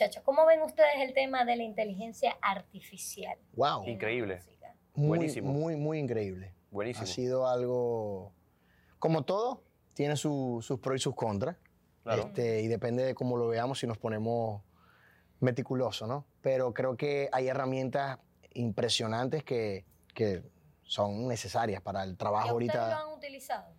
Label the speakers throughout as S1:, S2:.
S1: Muchachos, ¿cómo ven ustedes el tema de la inteligencia artificial?
S2: Wow.
S3: Increíble.
S2: Muy,
S3: Buenísimo.
S2: Muy, muy increíble.
S3: Buenísimo.
S2: Ha sido algo, como todo, tiene su- sus pros y sus contras.
S3: Claro.
S2: Este, y depende de cómo lo veamos si nos ponemos meticulosos, ¿no? Pero creo que hay herramientas impresionantes que, que son necesarias para el
S1: ¿Ya
S2: trabajo
S1: ustedes lo
S2: ahorita.
S1: han utilizado?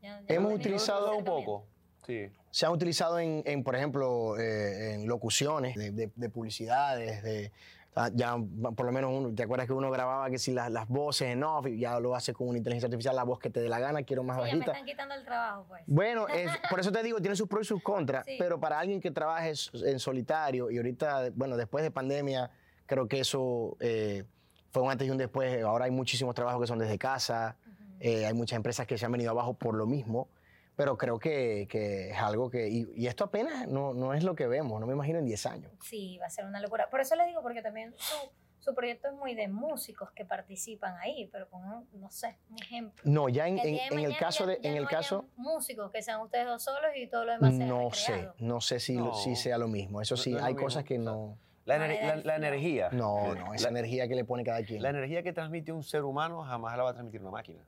S1: ¿Ya- ya
S2: Hemos utilizado
S3: un poco. Sí.
S2: Se han utilizado en, en, por ejemplo, eh, en locuciones de, de- de publicidades, de ah, ya por lo menos uno, ¿te acuerdas que uno grababa que si las, las voces en off y ya lo hace con una inteligencia artificial, la voz que te dé la gana, quiero más
S1: Sí, ya me
S2: bajita.
S1: están quitando el trabajo, pues.
S2: Bueno, es- por eso te digo, tiene sus pros y sus contras,
S1: Sí.
S2: pero para alguien que trabaje en solitario y ahorita, bueno, después de pandemia, creo que eso eh, fue un antes y un después. Ahora hay muchísimos trabajos que son desde casa, eh, hay muchas empresas que se han venido abajo por lo mismo, pero creo que, que es algo que, y, y esto apenas no, no es lo que vemos, no me imagino en 10 años.
S1: Sí, va a ser una locura. Por eso le digo, porque también su, su proyecto es muy de músicos que participan ahí, pero pongan, no sé, un ejemplo.
S2: No, ya en, en- el caso
S1: ya-
S2: de,
S1: ya
S2: en el
S1: no
S2: caso,
S1: músicos que sean ustedes dos solos y todo lo demás sea
S2: no sé, no sé si, si sea lo mismo. Eso sí,
S3: no
S2: hay cosas
S3: mismo,
S2: que no,
S3: La, ener- la- energía.
S2: no, no, esa
S3: La-
S2: energía que le pone cada quien.
S3: La energía que transmite un ser humano jamás la va a transmitir una máquina.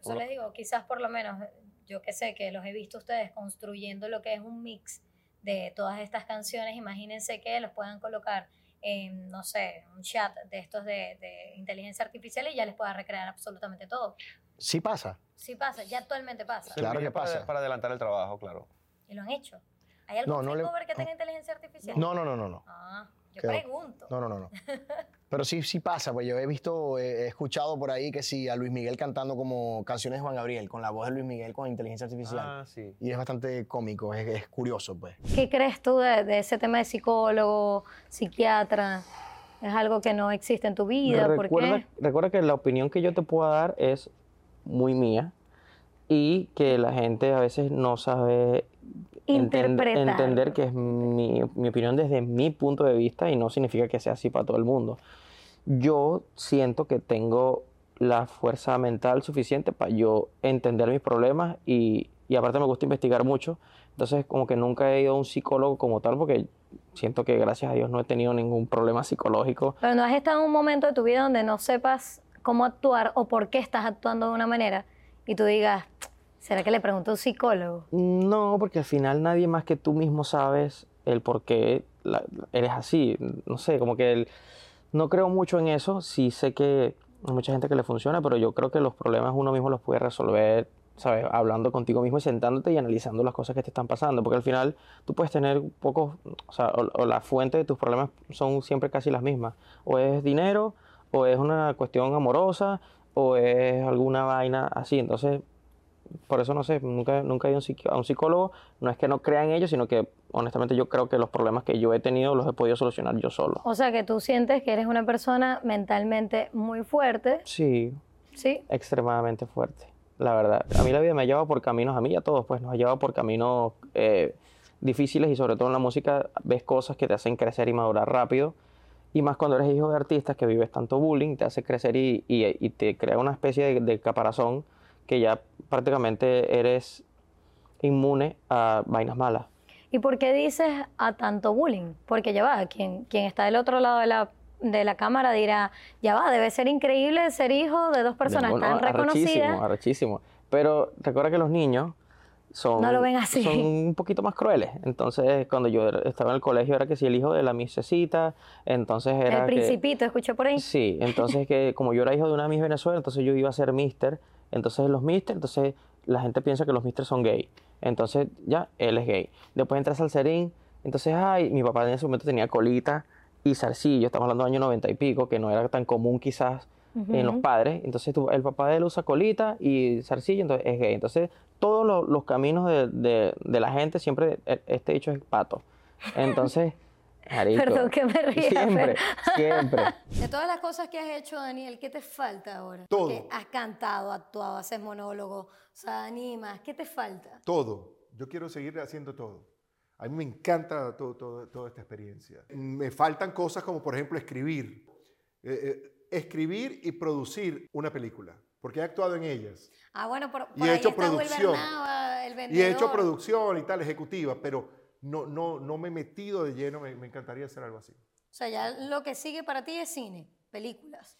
S1: Eso les digo, quizás por lo menos, yo que sé que los he visto ustedes construyendo lo que es un mix de todas estas canciones, imagínense que los puedan colocar en, no sé, un chat de estos de, de inteligencia artificial y ya les pueda recrear absolutamente todo.
S2: Sí pasa.
S1: Sí pasa, ya actualmente pasa.
S2: Claro que
S3: para-
S2: pasa.
S3: Para adelantar el trabajo, claro.
S1: Y lo han hecho. ¿Hay algún
S2: No, no le-
S1: que tenga inteligencia artificial?
S2: No, no, no, no, no.
S1: Ah, yo
S2: Quedó-
S1: pregunto.
S2: No, no, no, no. Pero sí, sí pasa, pues yo he visto, he escuchado por ahí que sí, a Luis Miguel cantando como canciones de Juan Gabriel, con la voz de Luis Miguel con inteligencia artificial.
S3: Ah, sí.
S2: Y es bastante cómico, es, es curioso, pues.
S1: ¿Qué crees tú de, de ese tema de psicólogo, psiquiatra? ¿Es algo que no existe en tu vida? ¿Por
S4: recuerda,
S1: qué?
S4: recuerda que la opinión que yo te puedo dar es muy mía y que la gente a veces no sabe
S1: Interpretar.
S4: entender que es mi, mi opinión desde mi punto de vista y no significa que sea así para todo el mundo. Yo siento que tengo la fuerza mental suficiente para yo entender mis problemas y, y aparte me gusta investigar mucho. Entonces como que nunca he ido a un psicólogo como tal porque siento que gracias a Dios no he tenido ningún problema psicológico.
S1: Pero no has estado en un momento de tu vida donde no sepas cómo actuar o por qué estás actuando de una manera y tú digas, ¿será que le pregunto a un psicólogo?
S4: No, porque al final nadie más que tú mismo sabes el por qué eres así. No sé, como que el- no creo mucho en eso. Sí sé que hay mucha gente que le funciona, pero yo creo que los problemas uno mismo los puede resolver, ¿sabes? Hablando contigo mismo y sentándote y analizando las cosas que te están pasando. Porque al final tú puedes tener pocos, o sea, o, o la fuente de tus problemas son siempre casi las mismas. O es dinero, o es una cuestión amorosa, o es alguna vaina así. Entonces, por eso no sé, nunca, nunca he ido a un psicólogo. No es que no crea en ellos, sino que honestamente yo creo que los problemas que yo he tenido los he podido solucionar yo solo.
S1: O sea, que tú sientes que eres una persona mentalmente muy fuerte,
S4: Sí,
S1: ¿sí?
S4: extremadamente fuerte, la verdad. A mí la vida me ha llevado por caminos, a mí y a todos, pues nos ha llevado por caminos eh, difíciles y sobre todo en la música ves cosas que te hacen crecer y madurar rápido. Y más cuando eres hijo de artistas que vives tanto bullying, te hace crecer y, y- y te crea una especie de, de caparazón que ya prácticamente eres inmune a vainas malas.
S1: ¿Y por qué dices a tanto bullying? Porque ya va, quien, quien está del otro lado de la, de la cámara dirá, ya va, debe ser increíble ser hijo de dos personas
S4: Bueno,
S1: tan
S4: arrechísimo,
S1: reconocidas.
S4: arrechísimo. Pero recuerda que los niños son,
S1: No lo ven así.
S4: son un poquito más crueles. Entonces, cuando yo estaba en el colegio, era que si el hijo de la misecita, entonces era
S1: El
S4: que...
S1: principito, escuché por ahí.
S4: Sí, entonces que como yo era hijo de una Miss Venezuela, entonces yo iba a ser mister. Entonces los mister, entonces la gente piensa que los mister son gay. Entonces ya, él es gay. Después entra Salserín, entonces, ay, mi papá en ese momento tenía colita y zarcillo, estamos hablando del año 90 y pico, que no era tan común quizás en los padres. Entonces el papá de él usa colita y zarcillo, entonces es gay. Entonces todos lo- los caminos de, de- de la gente siempre, e- este dicho es pato. Entonces, marico,
S1: Perdón que me ría,
S4: Siempre,
S1: pero-
S4: siempre.
S1: De todas las cosas que has hecho, Daniel, ¿qué te falta ahora?
S5: Todo.
S1: Porque has cantado, actuado, haces monólogo, o sea, animas. ¿Qué te falta?
S5: Todo. Yo quiero seguir haciendo todo. A mí me encanta todo, todo- toda esta experiencia. Me faltan cosas como, por ejemplo, escribir. Eh, eh, escribir y producir una película, porque he actuado en ellas.
S1: Ah, bueno, por, por
S5: Y he
S1: ahí
S5: hecho producción.
S1: El
S5: Y he hecho producción y tal, ejecutiva, pero no, no, no me he metido de lleno, me, me encantaría hacer algo así.
S1: O sea, ya lo que sigue para ti es cine, películas.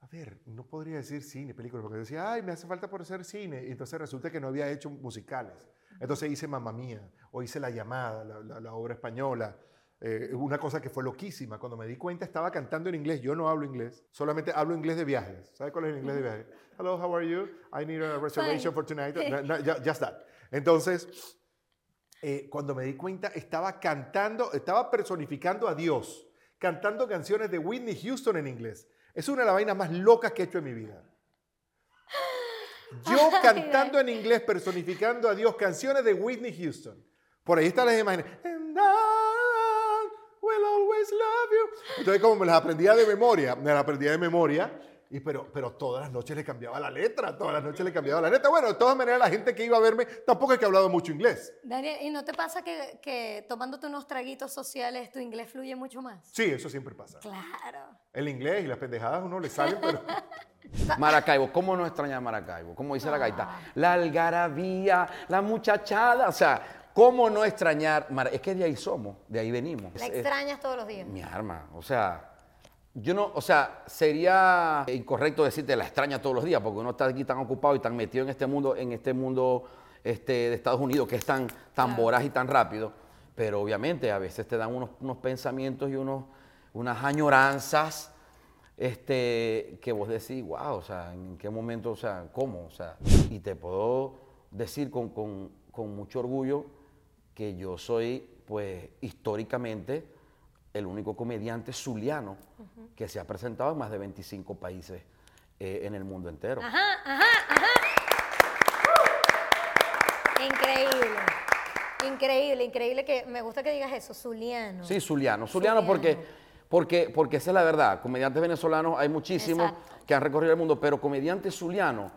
S5: A ver, no podría decir cine, película, porque decía, ay, me hace falta por hacer cine. Y entonces resulta que no había hecho musicales. Entonces hice Mamma Mía, o hice La Llamada, la, la- la obra española. Eh, una cosa que fue loquísima. Cuando me di cuenta, estaba cantando en inglés. Yo no hablo inglés, solamente hablo inglés de viajes. ¿Sabe cuál es el inglés de viajes? Hello, how are you? I need a reservation for tonight. No, no, ju- just that. Entonces, eh, cuando me di cuenta, estaba cantando, estaba personificando a Dios, cantando canciones de Whitney Houston en inglés. Es una de las vainas más locas que he hecho en mi vida. Yo cantando en inglés, personificando a Dios, canciones de Whitney Houston. Por ahí están las imágenes. And I will always love you. Entonces, como me las aprendía de memoria, me las aprendía de memoria, y pero, pero todas las noches le cambiaba la letra, todas las noches le cambiaba la letra. Bueno, de todas maneras, la gente que iba a verme tampoco es que ha hablado mucho inglés.
S1: Daniel, ¿y no te pasa que, que tomándote unos traguitos sociales tu inglés fluye mucho más?
S5: Sí, eso siempre pasa.
S1: Claro.
S5: El inglés y las pendejadas a uno le salen, pero...
S6: Maracaibo, ¿cómo no extrañar Maracaibo? ¿Cómo dice la gaita? La algarabía, la muchachada, o sea, ¿cómo no extrañar? Es que de ahí somos, de ahí venimos.
S1: La extrañas todos los días.
S6: mi arma, o sea, yo no, o sea, sería incorrecto decirte la extraña todos los días, porque uno está aquí tan ocupado y tan metido en este mundo, en este mundo este, de Estados Unidos que es tan, tan voraz y tan rápido, pero obviamente a veces te dan unos, unos pensamientos y unos, unas añoranzas este, que vos decís, wow, o sea, en qué momento, o sea, cómo, o sea, y te puedo decir con, con- con mucho orgullo que yo soy, pues, históricamente el único comediante zuliano que se ha presentado en más de 25 países eh, en el mundo entero.
S1: Ajá, ajá, ajá. Increíble. Increíble, increíble que me gusta que digas eso, Zuliano.
S6: Sí, zuliano. Zuliano porque, porque, porque esa es la verdad. Comediantes venezolanos hay muchísimos
S1: Exacto.
S6: que han recorrido el mundo, pero comediante zuliano,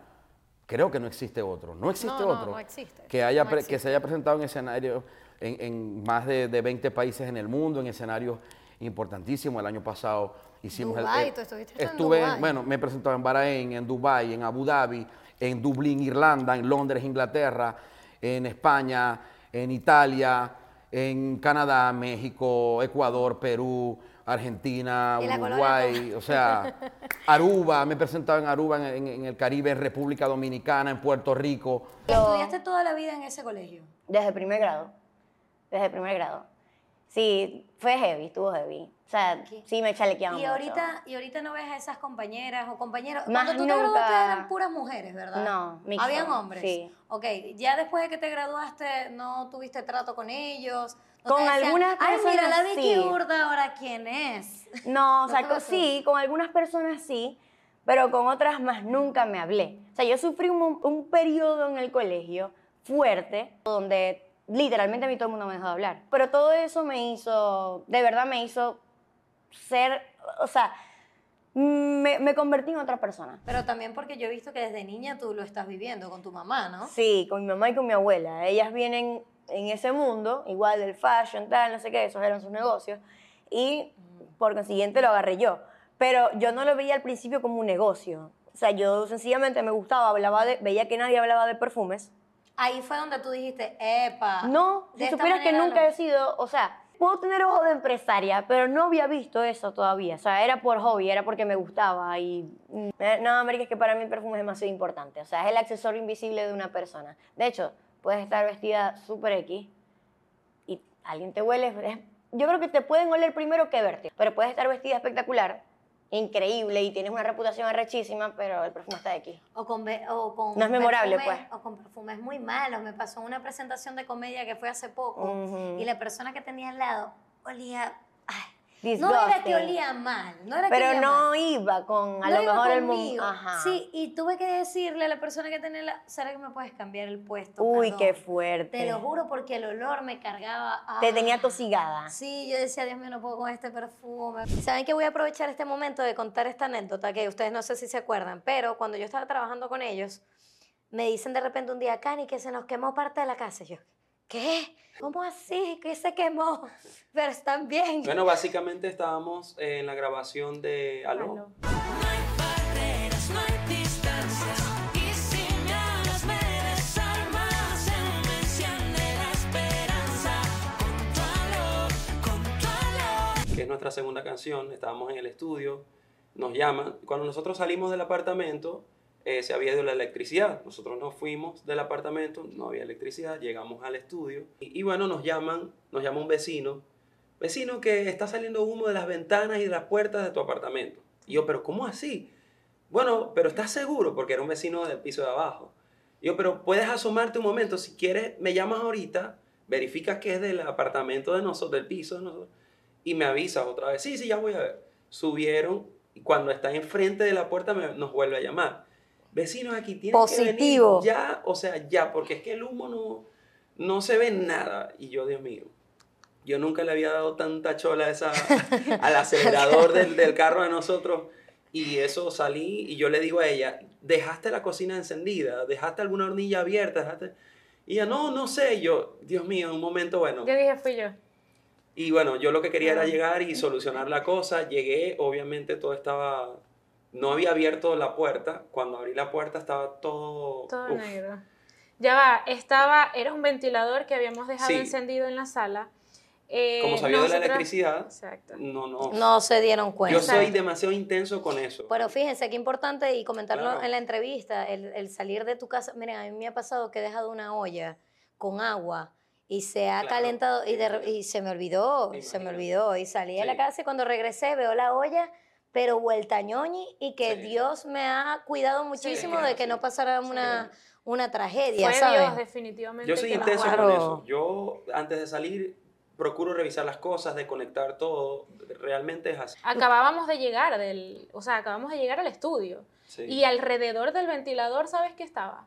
S6: creo que no existe otro. No existe
S1: No,
S6: otro
S1: no existe.
S6: Que, haya
S1: No
S6: pre-
S1: existe.
S6: que se haya presentado en escenario en, en más de, de 20 países en el mundo, en escenarios importantísimos. El año pasado hicimos el-
S1: Dubái,
S6: el-
S1: tú estuviste en
S6: estuve,
S1: Dubái.
S6: bueno, me he presentado en Bahrein, en Dubái, en Abu Dhabi, en Dublín, Irlanda, en Londres, Inglaterra, en España, en Italia, en Canadá, México, Ecuador, Perú, Argentina, Uruguay,
S1: colonia
S6: o sea, Aruba, me he presentado en Aruba, en, en- en el Caribe, en República Dominicana, en Puerto Rico.
S1: ¿Estudiaste toda la vida en ese colegio?
S7: Desde primer grado. Desde primer grado. Sí, fue heavy, estuvo heavy. O sea,
S1: ¿Qué?
S7: sí me chalequeaban
S1: Y
S7: mucho.
S1: ahorita, y ahorita no ves a esas compañeras o compañeros.
S7: Más
S1: Cuando tú te
S7: nunca.
S1: graduaste eran puras mujeres, ¿verdad?
S7: No, mixto,
S1: Habían hombres.
S7: sí.
S1: Ok, ya después de que te graduaste, ¿no tuviste trato con ellos? ¿No
S7: Con
S1: te decían,
S7: algunas
S1: Ay, mira, la
S7: personas,
S1: Vicky
S7: sí.
S1: Urda, ¿ahora quién es?
S7: No, o
S1: ¿No
S7: sea,
S1: te
S7: co-
S1: pasó?
S7: sí, con algunas personas sí, pero con otras más nunca me hablé. O sea, yo sufrí un, un periodo en el colegio fuerte donde literalmente a mí todo el mundo me dejó de hablar. Pero todo eso me hizo, de verdad me hizo ser, o sea, me, me convertí en otra persona.
S1: Pero también porque yo he visto que desde niña tú lo estás viviendo con tu mamá, ¿no?
S7: Sí, con mi mamá y con mi abuela. Ellas vienen en ese mundo, igual del fashion, tal, no sé qué, esos eran sus negocios. Y por consiguiente lo agarré yo. Pero yo no lo veía al principio como un negocio. O sea, yo sencillamente me gustaba, hablaba de, veía que nadie hablaba de perfumes.
S1: Ahí fue donde tú dijiste, epa.
S7: No, si supieras que nunca
S1: no".
S7: he sido, o sea, puedo tener ojo de empresaria, pero no había visto eso todavía. O sea, era por hobby, era porque me gustaba. Y mm, eh, no, América, es que para mí el perfume es demasiado importante. O sea, es el accesorio invisible de una persona. De hecho, puedes estar vestida súper X y alguien te huele. yo creo que te pueden oler primero que verte, pero puedes estar vestida espectacular, increíble y tienes una reputación arrechísima, pero el perfume está X.
S1: O con, o con
S7: No es memorable, pues.
S1: O con perfumes muy malos. Me pasó una presentación de comedia que fue hace poco y la persona que tenía al lado olía... no era que olía mal, no era que
S7: Pero
S1: olía
S7: no
S1: mal.
S7: iba con, a
S1: No
S7: lo
S1: iba
S7: mejor el mundo. Ajá.
S1: Sí, y tuve que decirle a la persona que tenía la... ¿Será que me puedes cambiar el puesto?
S7: Uy,
S1: Perdón".
S7: qué fuerte.
S1: Te lo juro porque el olor me cargaba...
S7: Te
S1: ah.
S7: tenía tosigada.
S1: Sí, yo decía, Dios mío, no puedo con este perfume. ¿Saben que voy a aprovechar este momento de contar esta anécdota que ustedes no sé si se acuerdan, pero cuando yo estaba trabajando con ellos, me dicen de repente un día, Cani, que se nos quemó parte de la casa. Y yo, ¿qué? ¿Cómo así? ¿Qué se quemó? Pero están bien.
S8: Bueno, básicamente estábamos en la grabación de Aló.
S9: Que es
S8: nuestra segunda canción. Estábamos en el estudio. Nos llaman. Cuando nosotros salimos del apartamento eh, se había ido la electricidad. Nosotros nos fuimos del apartamento, no había electricidad, llegamos al estudio y, y bueno, nos llaman, nos llama un vecino, vecino que está saliendo humo de las ventanas y de las puertas de tu apartamento. Y yo, pero ¿cómo así? Bueno, pero ¿estás seguro? Porque era un vecino del piso de abajo. Y yo, pero puedes asomarte un momento, si quieres, me llamas ahorita, verificas que es del apartamento de nosotros, del piso de nosotros, y me avisas otra vez. Sí, sí, ya voy a ver. Subieron y cuando está enfrente de la puerta me- nos vuelve a llamar. Vecinos aquí tienen
S1: Positivo.
S8: que venir ya, o sea, ya, porque es que el humo no, no se ve nada. Y yo, Dios mío, yo nunca le había dado tanta chola a esa, al acelerador del, del carro de nosotros. Y eso salí y yo le digo a ella, dejaste la cocina encendida, dejaste alguna hornilla abierta, dejaste... Y ella, no, no sé. Y yo, Dios mío, en un momento, bueno.
S10: Yo dije, fui yo.
S8: Y bueno, yo lo que quería era llegar y solucionar la cosa. Llegué, obviamente todo estaba... No había abierto la puerta. Cuando abrí la puerta estaba todo...
S10: Todo
S8: uf.
S10: negro. Ya va, estaba, era un ventilador que habíamos dejado
S8: Sí.
S10: encendido en la sala. Eh,
S8: Como sabía de la electricidad,
S10: Exacto.
S8: no, no.
S11: No se dieron cuenta.
S8: Yo soy demasiado intenso con eso.
S11: Pero fíjense qué importante y comentarlo
S8: Claro.
S11: en la entrevista, el, el salir de tu casa. Miren, a mí me ha pasado que he dejado una olla con agua y se ha
S8: Claro.
S11: calentado y, de y se me olvidó, se me olvidó. Y salí de la casa y cuando regresé veo la olla, pero vuelta ñoñi y que
S8: Sí.
S11: Dios me ha cuidado muchísimo
S8: es
S11: de que
S8: así.
S11: no pasara una, una tragedia,
S10: Fue
S11: ¿sabes?
S10: Dios, definitivamente.
S8: Yo soy intenso con eso. Yo, antes de salir, procuro revisar las cosas, desconectar todo. Realmente es así.
S10: Acabábamos de llegar del, o sea, acabamos de llegar al estudio.
S8: Sí.
S10: Y alrededor del ventilador, ¿sabes qué estaba?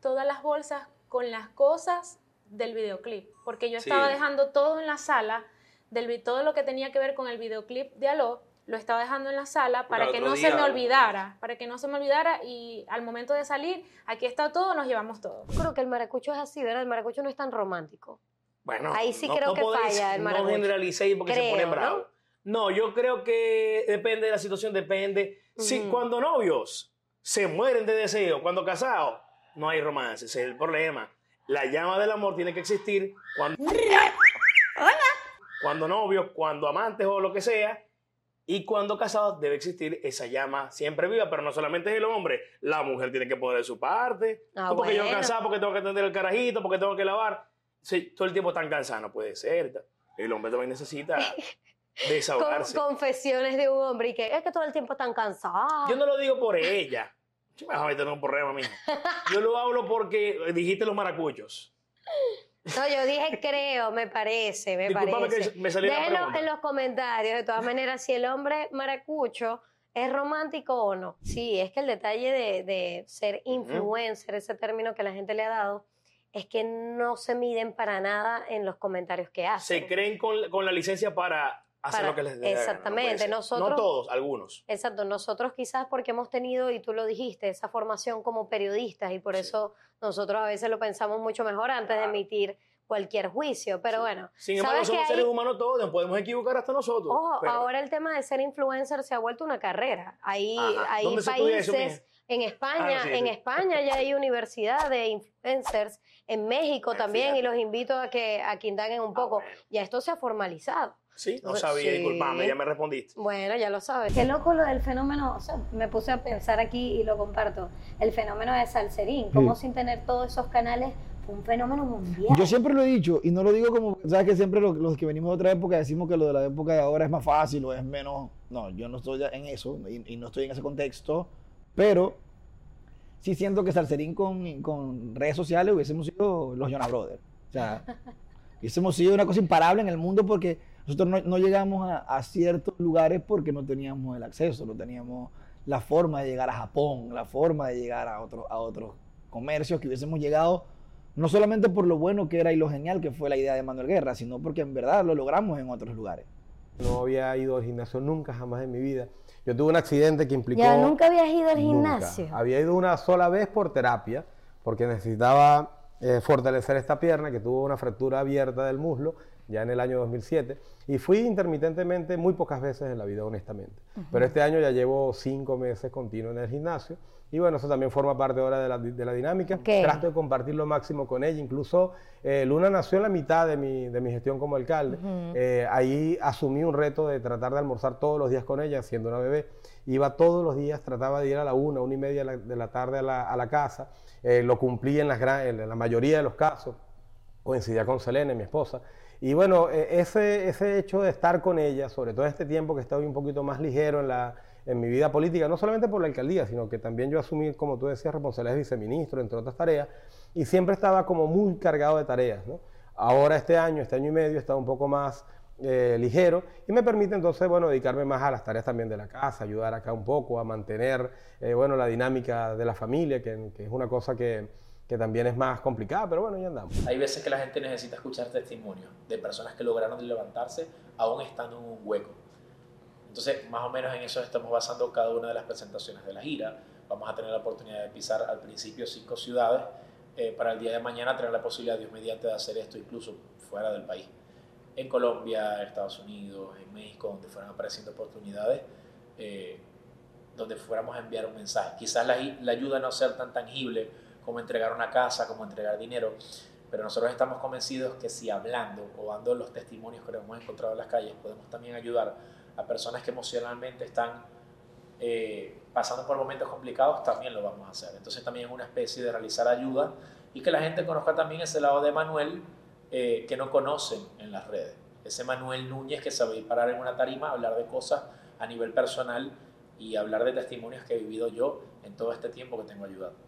S10: Todas las bolsas con las cosas del videoclip. Porque yo
S8: Sí.
S10: estaba dejando todo en la sala, del, todo lo que tenía que ver con el videoclip de Aló, lo estaba dejando en la sala para que no se me olvidara, para que no se me olvidara y al momento de salir, aquí está todo, nos llevamos todo.
S1: Yo creo que el maracucho es así, ¿verdad? El maracucho no es tan romántico.
S12: Bueno,
S1: Ahí sí creo que
S12: podéis-
S1: falla el
S12: No
S1: maracucho.
S12: generalicéis porque se
S1: Creo,
S12: ponen
S1: ¿no?
S12: ¿no? yo creo que depende de la situación, depende. Si cuando novios se mueren de deseo, cuando casados, no hay romance, ese es el problema. La llama del amor tiene que existir cuando, cuando novios, cuando amantes o lo que sea, y cuando casados debe existir esa llama siempre viva, pero no solamente es el hombre, la mujer tiene que poner de su parte.
S1: Ah,
S12: No porque yo
S1: bueno.
S12: cansado, porque tengo que atender el carajito, porque tengo que lavar. Sí, todo el tiempo tan cansado no puede ser. El hombre también necesita
S1: Con-
S12: desahogarse.
S1: confesiones de un hombre y que es que todo el tiempo están cansados.
S12: Yo no lo digo por ella. Yo me vas a en un problema, mijo. Yo lo hablo porque dijiste los maracuchos.
S1: No, yo dije creo, me parece, me parece.
S12: que me salió
S1: en los comentarios, de todas maneras, si el hombre maracucho es romántico o no. Sí, es que el detalle de, de ser influencer, ese término que la gente le ha dado, es que no se miden para nada en los comentarios que hacen.
S12: Se creen con, con la licencia para hacer
S1: Para-
S12: lo que les dé. no
S1: exactamente,
S12: ser.
S1: nosotros-
S12: No todos, algunos.
S1: Exacto, nosotros quizás porque hemos tenido, y tú lo dijiste, esa formación como periodistas y por
S12: Sí.
S1: eso nosotros a veces lo pensamos mucho mejor antes de emitir cualquier juicio. Pero
S12: Sí.
S1: bueno,
S12: Sin embargo,
S1: ¿sabes que
S12: somos
S1: hay-
S12: seres humanos todos, nos podemos equivocar hasta nosotros.
S1: Ojo,
S12: pero-
S1: ahora el tema de ser influencer se ha vuelto una carrera. Hay,
S12: Ajá.
S1: hay
S12: ¿Dónde se estudia eso,
S1: países? En España,
S12: Ah, sí,
S1: en
S12: sí.
S1: España ya hay universidad de influencers, en México
S12: Ah,
S1: también, y los invito a que, a que indaguen un
S12: Ah,
S1: poco.
S12: bueno.
S1: Ya esto se ha formalizado.
S12: Sí, no
S1: Pues,
S12: sabía,
S1: sí.
S12: disculpame, ya me respondiste.
S1: Bueno, ya lo sabes.
S11: Qué loco lo del fenómeno, o sea, me puse a pensar aquí y lo comparto, el fenómeno de Salserín, cómo
S13: Sí.
S11: sin tener todos esos canales fue un fenómeno mundial.
S13: Yo siempre lo he dicho, y no lo digo como, sabes que siempre lo- los, que venimos de otra época decimos que lo de la época de ahora es más fácil o es menos. No, yo no estoy en eso y, y no estoy en ese contexto, pero sí siento que Salserín con, con redes sociales hubiésemos sido los Jonas Brothers. O sea, hubiésemos sido una cosa imparable en el mundo porque nosotros no, no llegamos a, a ciertos lugares porque no teníamos el acceso, no teníamos la forma de llegar a Japón, la forma de llegar a, otro, a otros comercios que hubiésemos llegado no solamente por lo bueno que era y lo genial que fue la idea de Manuel Guerra, sino porque en verdad lo logramos en otros lugares.
S14: No había ido al gimnasio nunca, jamás en mi vida. Yo tuve un accidente que implicó...
S11: Ya nunca habías ido al
S14: Nunca.
S11: gimnasio.
S14: Había ido una sola vez por terapia, porque necesitaba eh, fortalecer esta pierna, que tuvo una fractura abierta del muslo, ya en el año 2007. Y fui intermitentemente muy pocas veces en la vida, honestamente. Pero este año ya llevo cinco meses continuo en el gimnasio Y bueno, eso también forma parte ahora de la, de la dinámica.
S7: ¿Qué?
S14: Trato de compartir lo máximo con ella. Incluso eh, Luna nació en la mitad de mi, de mi gestión como alcalde. Eh, ahí asumí un reto de tratar de almorzar todos los días con ella, siendo una bebé. Iba todos los días, trataba de ir a la una, una y media de la, de la tarde a la, a la casa. Eh, lo cumplí en, las gran- en la mayoría de los casos. Coincidía con Selene, mi esposa. Y bueno, eh, ese, ese hecho de estar con ella, sobre todo este tiempo que estoy un poquito más ligero en, la, en mi vida política, no solamente por la alcaldía, sino que también yo asumí, como tú decías, responsabilidades de viceministro, entre otras tareas, y siempre estaba como muy cargado de tareas. ¿no? Ahora este año, este año y medio, está un poco más eh, ligero y me permite entonces, bueno, dedicarme más a las tareas también de la casa, ayudar acá un poco a mantener, eh, bueno, la dinámica de la familia, que, que es una cosa que, que también es más complicada, pero bueno, ya andamos.
S15: Hay veces que la gente necesita escuchar testimonios de personas que lograron levantarse aún estando en un hueco. Entonces, más o menos en eso estamos basando cada una de las presentaciones de la gira. Vamos a tener la oportunidad de pisar al principio cinco ciudades eh, para el día de mañana tener la posibilidad, Dios mediante, de hacer esto incluso fuera del país. En Colombia, Estados Unidos, en México, donde fueran apareciendo oportunidades, eh, donde fuéramos a enviar un mensaje. Quizás la, la ayuda no sea tan tangible como entregar una casa, como entregar dinero, pero nosotros estamos convencidos que si hablando o dando los testimonios que hemos encontrado en las calles, podemos también ayudar a personas que emocionalmente están eh, pasando por momentos complicados, también lo vamos a hacer. Entonces también es una especie de realizar ayuda y que la gente conozca también ese lado de Manuel eh, que no conocen en las redes. Ese Manuel Núñez que sabe parar en una tarima, hablar de cosas a nivel personal y hablar de testimonios que he vivido yo en todo este tiempo que tengo ayudando.